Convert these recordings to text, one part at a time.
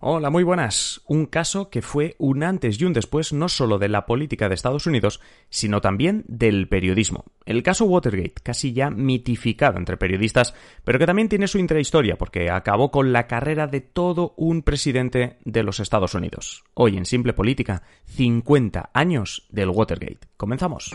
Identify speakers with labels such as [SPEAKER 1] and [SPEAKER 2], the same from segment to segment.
[SPEAKER 1] Hola, muy buenas. Un caso que fue un antes y un después no solo de la política de Estados Unidos, sino también del periodismo. El caso Watergate, casi ya mitificado entre periodistas, pero que también tiene su intrahistoria porque acabó con la carrera de todo un presidente de los Estados Unidos. Hoy en Simple Política, 50 años del Watergate. Comenzamos.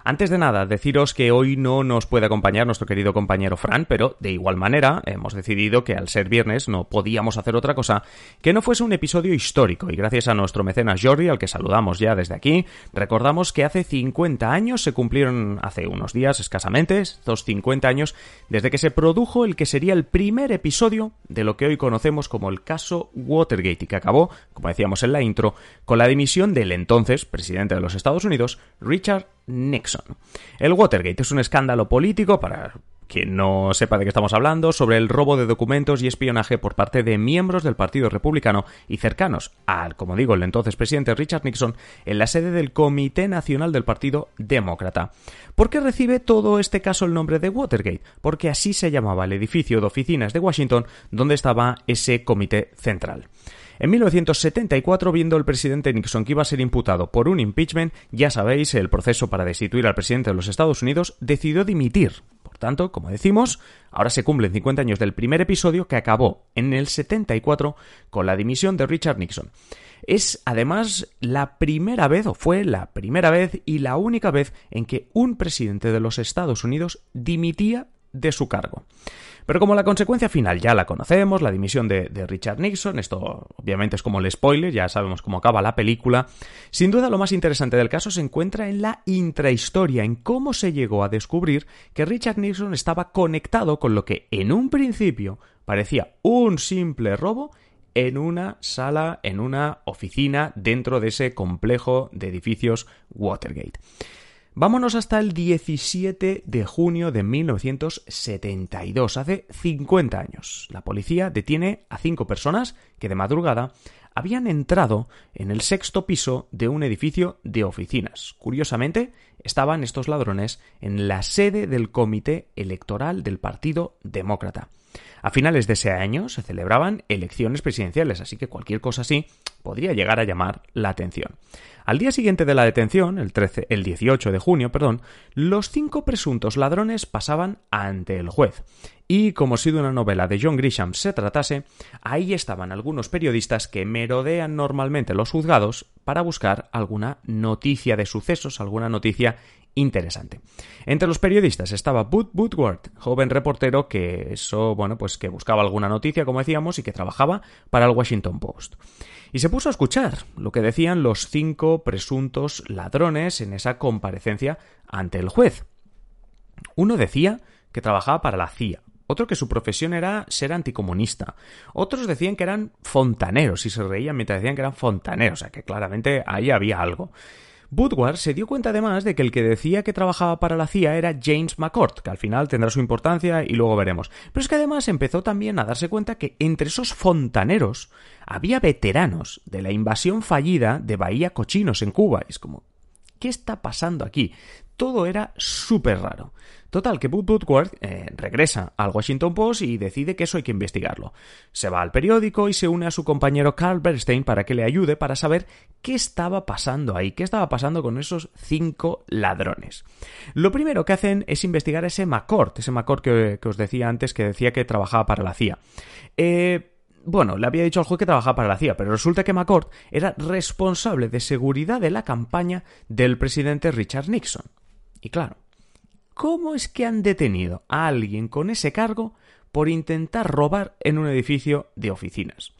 [SPEAKER 1] Antes de nada, deciros que hoy no nos puede acompañar nuestro querido compañero Fran, pero de igual manera hemos decidido que al ser viernes no podíamos hacer otra cosa que no fuese un episodio histórico. Y gracias a nuestro mecenas Jordi, al que saludamos ya desde aquí, recordamos que hace 50 años se cumplieron hace unos días escasamente, estos 50 años, desde que se produjo el que sería el primer episodio de lo que hoy conocemos como el caso Watergate y que acabó, como decíamos en la intro, con la dimisión del entonces presidente de los Estados Unidos, Richard Nixon. El Watergate es un escándalo político para quien no sepa de qué estamos hablando, sobre el robo de documentos y espionaje por parte de miembros del Partido Republicano y cercanos al, como digo, el entonces presidente Richard Nixon en la sede del Comité Nacional del Partido Demócrata. ¿Por qué recibe todo este caso el nombre de Watergate? Porque así se llamaba el edificio de oficinas de Washington donde estaba ese comité central. En 1974, viendo el presidente Nixon que iba a ser imputado por un impeachment, ya sabéis, el proceso para destituir al presidente de los Estados Unidos, decidió dimitir. Por tanto, como decimos, ahora se cumplen 50 años del primer episodio que acabó en el 74 con la dimisión de Richard Nixon. Es además la primera vez, o fue la primera vez y la única vez en que un presidente de los Estados Unidos dimitía de su cargo. Pero como la consecuencia final ya la conocemos, la dimisión de, Richard Nixon, esto obviamente es como el spoiler, ya sabemos cómo acaba la película, sin duda lo más interesante del caso se encuentra en la intrahistoria, en cómo se llegó a descubrir que Richard Nixon estaba conectado con lo que en un principio parecía un simple robo en una sala, en una oficina dentro de ese complejo de edificios Watergate. Vámonos hasta el 17 de junio de 1972, hace 50 años. La policía detiene a cinco personas que de madrugada habían entrado en el sexto piso de un edificio de oficinas. Curiosamente, estaban estos ladrones en la sede del Comité Electoral del Partido Demócrata. A finales de ese año se celebraban elecciones presidenciales, así que cualquier cosa así podría llegar a llamar la atención. Al día siguiente de la detención, el, 13, el 18 de junio, perdón, los cinco presuntos ladrones pasaban ante el juez. Y como si de una novela de John Grisham se tratase, ahí estaban algunos periodistas que merodean normalmente los juzgados para buscar alguna noticia de sucesos, alguna noticia interesante. Entre los periodistas estaba Bud Woodward, joven reportero que eso, bueno, pues que buscaba alguna noticia, como decíamos, y que trabajaba para el Washington Post. Y se puso a escuchar lo que decían los cinco presuntos ladrones en esa comparecencia ante el juez. Uno decía que trabajaba para la CIA, otro que su profesión era ser anticomunista, otros decían que eran fontaneros y se reían mientras decían que eran fontaneros, o sea que claramente ahí había algo. Woodward se dio cuenta además de que el que decía que trabajaba para la CIA era James McCord, que al final tendrá su importancia y luego veremos. Pero es que además empezó también a darse cuenta que entre esos fontaneros había veteranos de la invasión fallida de Bahía Cochinos en Cuba. Es como, ¿qué está pasando aquí? Todo era súper raro. Total, que Woodward eh, regresa al Washington Post y decide que eso hay que investigarlo. Se va al periódico y se une a su compañero Carl Bernstein para que le ayude para saber qué estaba pasando ahí, qué estaba pasando con esos cinco ladrones. Lo primero que hacen es investigar ese McCord, ese McCord que, os decía antes que decía que trabajaba para la CIA. Eh, bueno, le había dicho al juez que trabajaba para la CIA, pero resulta que McCord era responsable de seguridad de la campaña del presidente Richard Nixon. Y claro, ¿Cómo es que han detenido a alguien con ese cargo por intentar robar en un edificio de oficinas?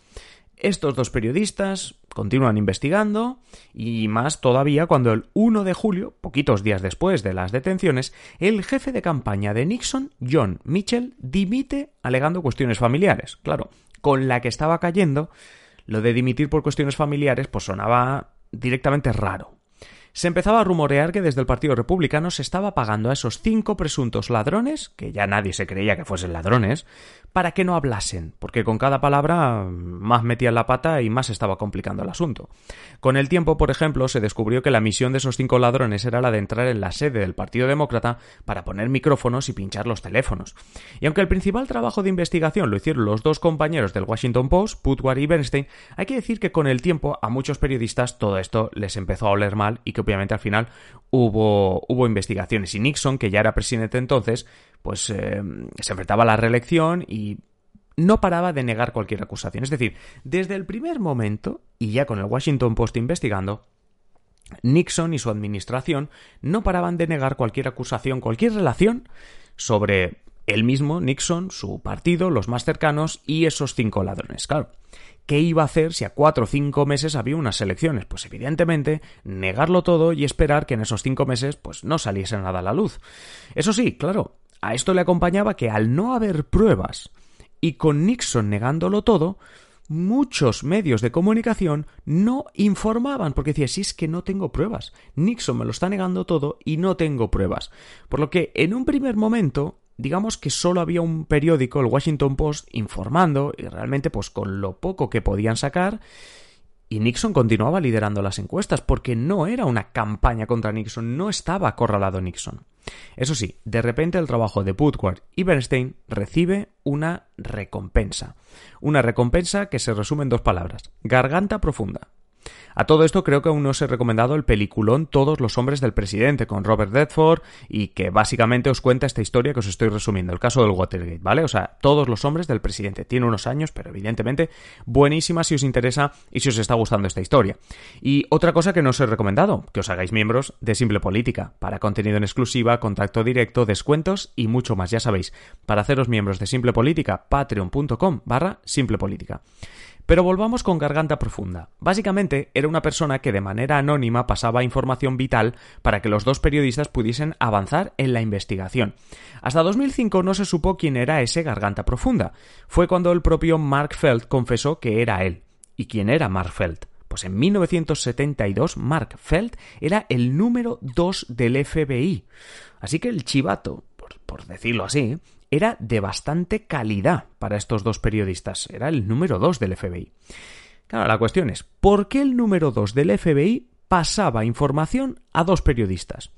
[SPEAKER 1] Estos dos periodistas continúan investigando y más todavía cuando el 1 de julio, poquitos días después de las detenciones, el jefe de campaña de Nixon, John Mitchell, dimite alegando cuestiones familiares. Claro, con la que estaba cayendo, lo de dimitir por cuestiones familiares pues sonaba directamente raro. Se empezaba a rumorear que desde el Partido Republicano se estaba pagando a esos cinco presuntos ladrones, que ya nadie se creía que fuesen ladrones, para que no hablasen, porque con cada palabra más metían la pata y más estaba complicando el asunto. Con el tiempo, por ejemplo, se descubrió que la misión de esos cinco ladrones era la de entrar en la sede del Partido Demócrata para poner micrófonos y pinchar los teléfonos. Y aunque el principal trabajo de investigación lo hicieron los dos compañeros del Washington Post, Putwar y Bernstein, hay que decir que con el tiempo a muchos periodistas todo esto les empezó a oler mal y que obviamente al final hubo, hubo investigaciones. Y Nixon, que ya era presidente entonces, pues eh, se enfrentaba a la reelección y no paraba de negar cualquier acusación. Es decir, desde el primer momento, y ya con el Washington Post investigando, Nixon y su administración no paraban de negar cualquier acusación, cualquier relación sobre él mismo, Nixon, su partido, los más cercanos y esos cinco ladrones. Claro, ¿qué iba a hacer si a cuatro o cinco meses había unas elecciones? Pues evidentemente negarlo todo y esperar que en esos cinco meses pues no saliese nada a la luz. Eso sí, claro, a esto le acompañaba que al no haber pruebas y con Nixon negándolo todo, muchos medios de comunicación no informaban, porque decía, si es que no tengo pruebas, Nixon me lo está negando todo y no tengo pruebas. Por lo que en un primer momento, digamos que solo había un periódico, el Washington Post, informando, y realmente pues con lo poco que podían sacar, y Nixon continuaba liderando las encuestas porque no era una campaña contra Nixon, no estaba acorralado Nixon. Eso sí, de repente el trabajo de Woodward y Bernstein recibe una recompensa. Una recompensa que se resume en dos palabras, garganta profunda. A todo esto creo que aún no os he recomendado el peliculón Todos los hombres del presidente con Robert Redford y que básicamente os cuenta esta historia que os estoy resumiendo, el caso del Watergate, ¿vale? O sea, Todos los hombres del presidente. Tiene unos años, pero evidentemente buenísima si os interesa y si os está gustando esta historia. Y otra cosa que no os he recomendado, que os hagáis miembros de Simple Política, para contenido en exclusiva, contacto directo, descuentos y mucho más, ya sabéis. Para haceros miembros de Simple Política, patreon.com barra Simple Política. Pero volvamos con Garganta Profunda. Básicamente era una persona que de manera anónima pasaba información vital para que los dos periodistas pudiesen avanzar en la investigación. Hasta 2005 no se supo quién era ese Garganta Profunda. Fue cuando el propio Mark Feld confesó que era él. ¿Y quién era Mark Feld? Pues en 1972 Mark Feld era el número 2 del FBI. Así que el chivato, por, por decirlo así, era de bastante calidad para estos dos periodistas. Era el número dos del FBI. Claro, la cuestión es, ¿por qué el número dos del FBI pasaba información a dos periodistas?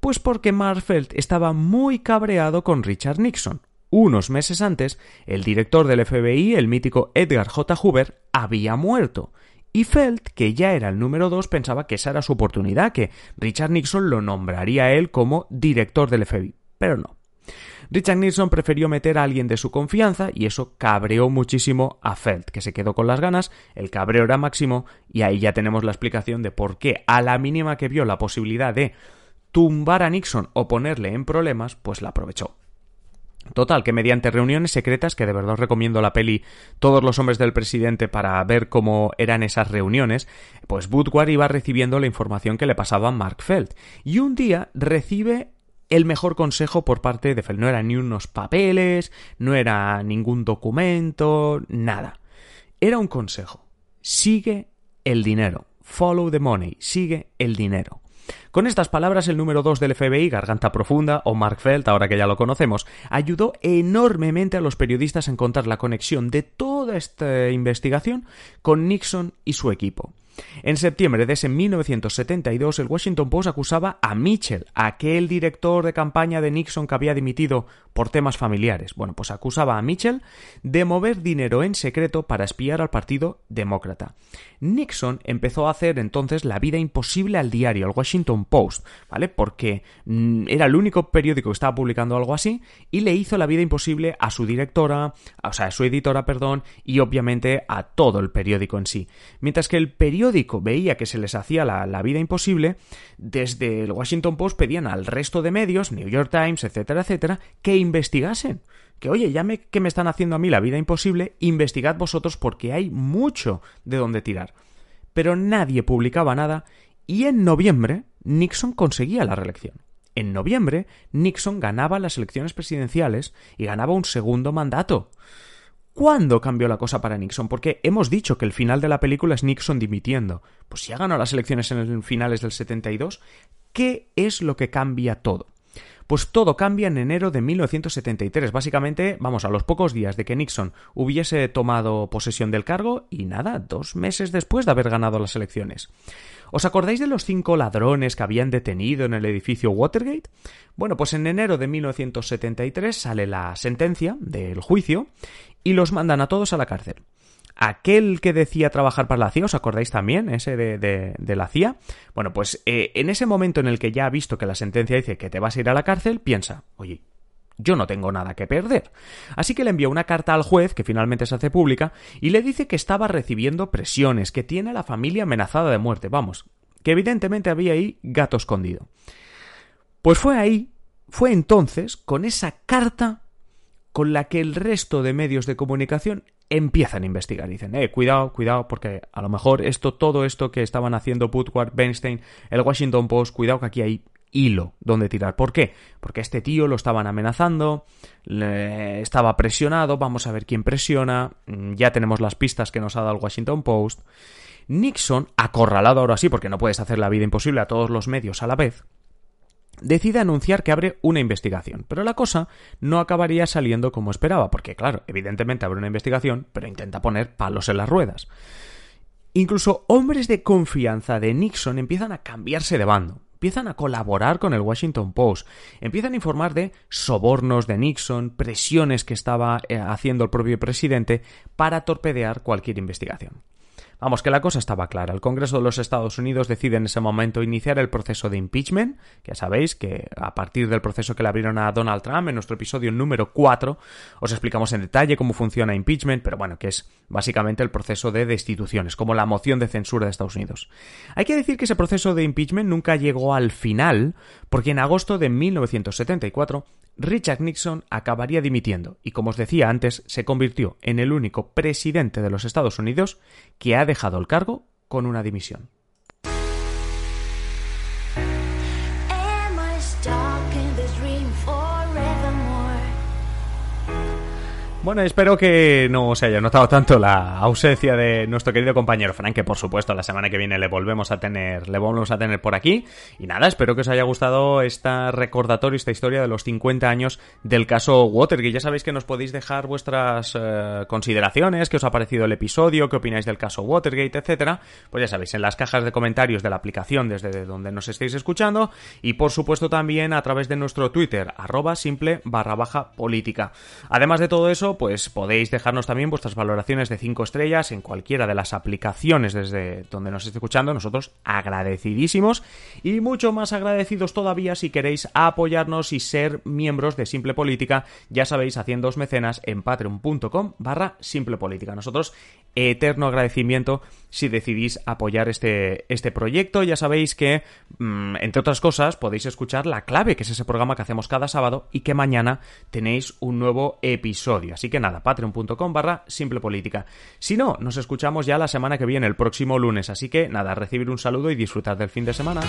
[SPEAKER 1] Pues porque Marfeld estaba muy cabreado con Richard Nixon. Unos meses antes, el director del FBI, el mítico Edgar J. Hoover, había muerto. Y Feld, que ya era el número dos, pensaba que esa era su oportunidad, que Richard Nixon lo nombraría a él como director del FBI. Pero no. Richard Nixon prefirió meter a alguien de su confianza y eso cabreó muchísimo a Feld, que se quedó con las ganas, el cabreo era máximo y ahí ya tenemos la explicación de por qué a la mínima que vio la posibilidad de tumbar a Nixon o ponerle en problemas, pues la aprovechó. Total, que mediante reuniones secretas, que de verdad os recomiendo la peli Todos los hombres del presidente para ver cómo eran esas reuniones, pues Woodward iba recibiendo la información que le pasaba a Mark Feld. Y un día recibe el mejor consejo por parte de Feld. No eran ni unos papeles, no era ningún documento, nada. Era un consejo. Sigue el dinero. Follow the money. Sigue el dinero. Con estas palabras, el número 2 del FBI, Garganta Profunda, o Mark Feld, ahora que ya lo conocemos, ayudó enormemente a los periodistas a encontrar la conexión de toda esta investigación con Nixon y su equipo. En septiembre de ese 1972, el Washington Post acusaba a Mitchell, aquel director de campaña de Nixon que había dimitido por temas familiares. Bueno, pues acusaba a Mitchell de mover dinero en secreto para espiar al Partido Demócrata. Nixon empezó a hacer entonces la vida imposible al diario, al Washington Post, ¿vale? Porque mm, era el único periódico que estaba publicando algo así y le hizo la vida imposible a su directora, o sea, a su editora, perdón, y obviamente a todo el periódico en sí. Mientras que el periódico veía que se les hacía la, la vida imposible, desde el Washington Post pedían al resto de medios, New York Times, etcétera, etcétera, que investigasen que oye, ya me, que me están haciendo a mí la vida imposible, investigad vosotros porque hay mucho de donde tirar. Pero nadie publicaba nada y en noviembre Nixon conseguía la reelección. En noviembre Nixon ganaba las elecciones presidenciales y ganaba un segundo mandato. ¿Cuándo cambió la cosa para Nixon? Porque hemos dicho que el final de la película es Nixon dimitiendo. Pues si ha ganado las elecciones en finales del 72, ¿qué es lo que cambia todo? Pues todo cambia en enero de 1973. Básicamente, vamos, a los pocos días de que Nixon hubiese tomado posesión del cargo y nada, dos meses después de haber ganado las elecciones. ¿Os acordáis de los cinco ladrones que habían detenido en el edificio Watergate? Bueno, pues en enero de 1973 sale la sentencia del juicio y los mandan a todos a la cárcel. Aquel que decía trabajar para la CIA, ¿os acordáis también? Ese de, la CIA. Bueno, pues eh, en ese momento en el que ya ha visto que la sentencia dice que te vas a ir a la cárcel, piensa, oye, yo no tengo nada que perder. Así que le envió una carta al juez, que finalmente se hace pública, y le dice que estaba recibiendo presiones, que tiene a la familia amenazada de muerte, vamos, que evidentemente había ahí gato escondido. Pues fue ahí, fue entonces, con esa carta, con la que el resto de medios de comunicación empiezan a investigar. Dicen, eh, cuidado, cuidado, porque a lo mejor esto, todo esto que estaban haciendo Woodward, Bernstein, el Washington Post, cuidado que aquí hay hilo donde tirar. ¿Por qué? Porque este tío lo estaban amenazando, estaba presionado, vamos a ver quién presiona, mm, ya tenemos las pistas que nos ha dado el Washington Post. Nixon, acorralado ahora sí, porque no puedes hacer la vida imposible a todos los medios a la vez, decide anunciar que abre una investigación, pero la cosa no acabaría saliendo como esperaba, porque claro, evidentemente abre una investigación, pero intenta poner palos en las ruedas. Incluso hombres de confianza de Nixon empiezan a cambiarse de bando empiezan a colaborar con el Washington Post, empiezan a informar de sobornos de Nixon, presiones que estaba eh, haciendo el propio presidente para torpedear cualquier investigación. Vamos, que la cosa estaba clara. El Congreso de los Estados Unidos decide en ese momento iniciar el proceso de impeachment, ya sabéis que a partir del proceso que le abrieron a Donald Trump en nuestro episodio número 4, os explicamos en detalle cómo funciona impeachment, pero bueno, que es básicamente el proceso de destituciones, como la moción de censura de Estados Unidos. Hay que decir que ese proceso de impeachment nunca llegó al final, porque en agosto de 1974 Richard Nixon acabaría dimitiendo y, como os decía antes, se convirtió en el único presidente de los Estados Unidos que ha dejado el cargo con una dimisión. Bueno, espero que no se haya notado tanto la ausencia de nuestro querido compañero Frank, que por supuesto la semana que viene le volvemos a tener, le volvemos a tener por aquí. Y nada, espero que os haya gustado esta recordatorio, esta historia de los 50 años del caso Watergate. Ya sabéis que nos podéis dejar vuestras eh, consideraciones, qué os ha parecido el episodio, qué opináis del caso Watergate, etcétera. Pues ya sabéis, en las cajas de comentarios de la aplicación desde donde nos estéis escuchando y por supuesto también a través de nuestro Twitter, arroba simple barra baja política. Además de todo eso, pues podéis dejarnos también vuestras valoraciones de 5 estrellas en cualquiera de las aplicaciones desde donde nos esté escuchando. Nosotros agradecidísimos y mucho más agradecidos todavía si queréis apoyarnos y ser miembros de Simple Política, ya sabéis, haciendo mecenas en patreon.com barra Simple Política. Nosotros, eterno agradecimiento si decidís apoyar este, este proyecto. Ya sabéis que, mm, entre otras cosas, podéis escuchar La Clave, que es ese programa que hacemos cada sábado y que mañana tenéis un nuevo episodio. Así que nada, patreon.com barra simple política. Si no, nos escuchamos ya la semana que viene, el próximo lunes. Así que nada, recibir un saludo y disfrutar del fin de semana.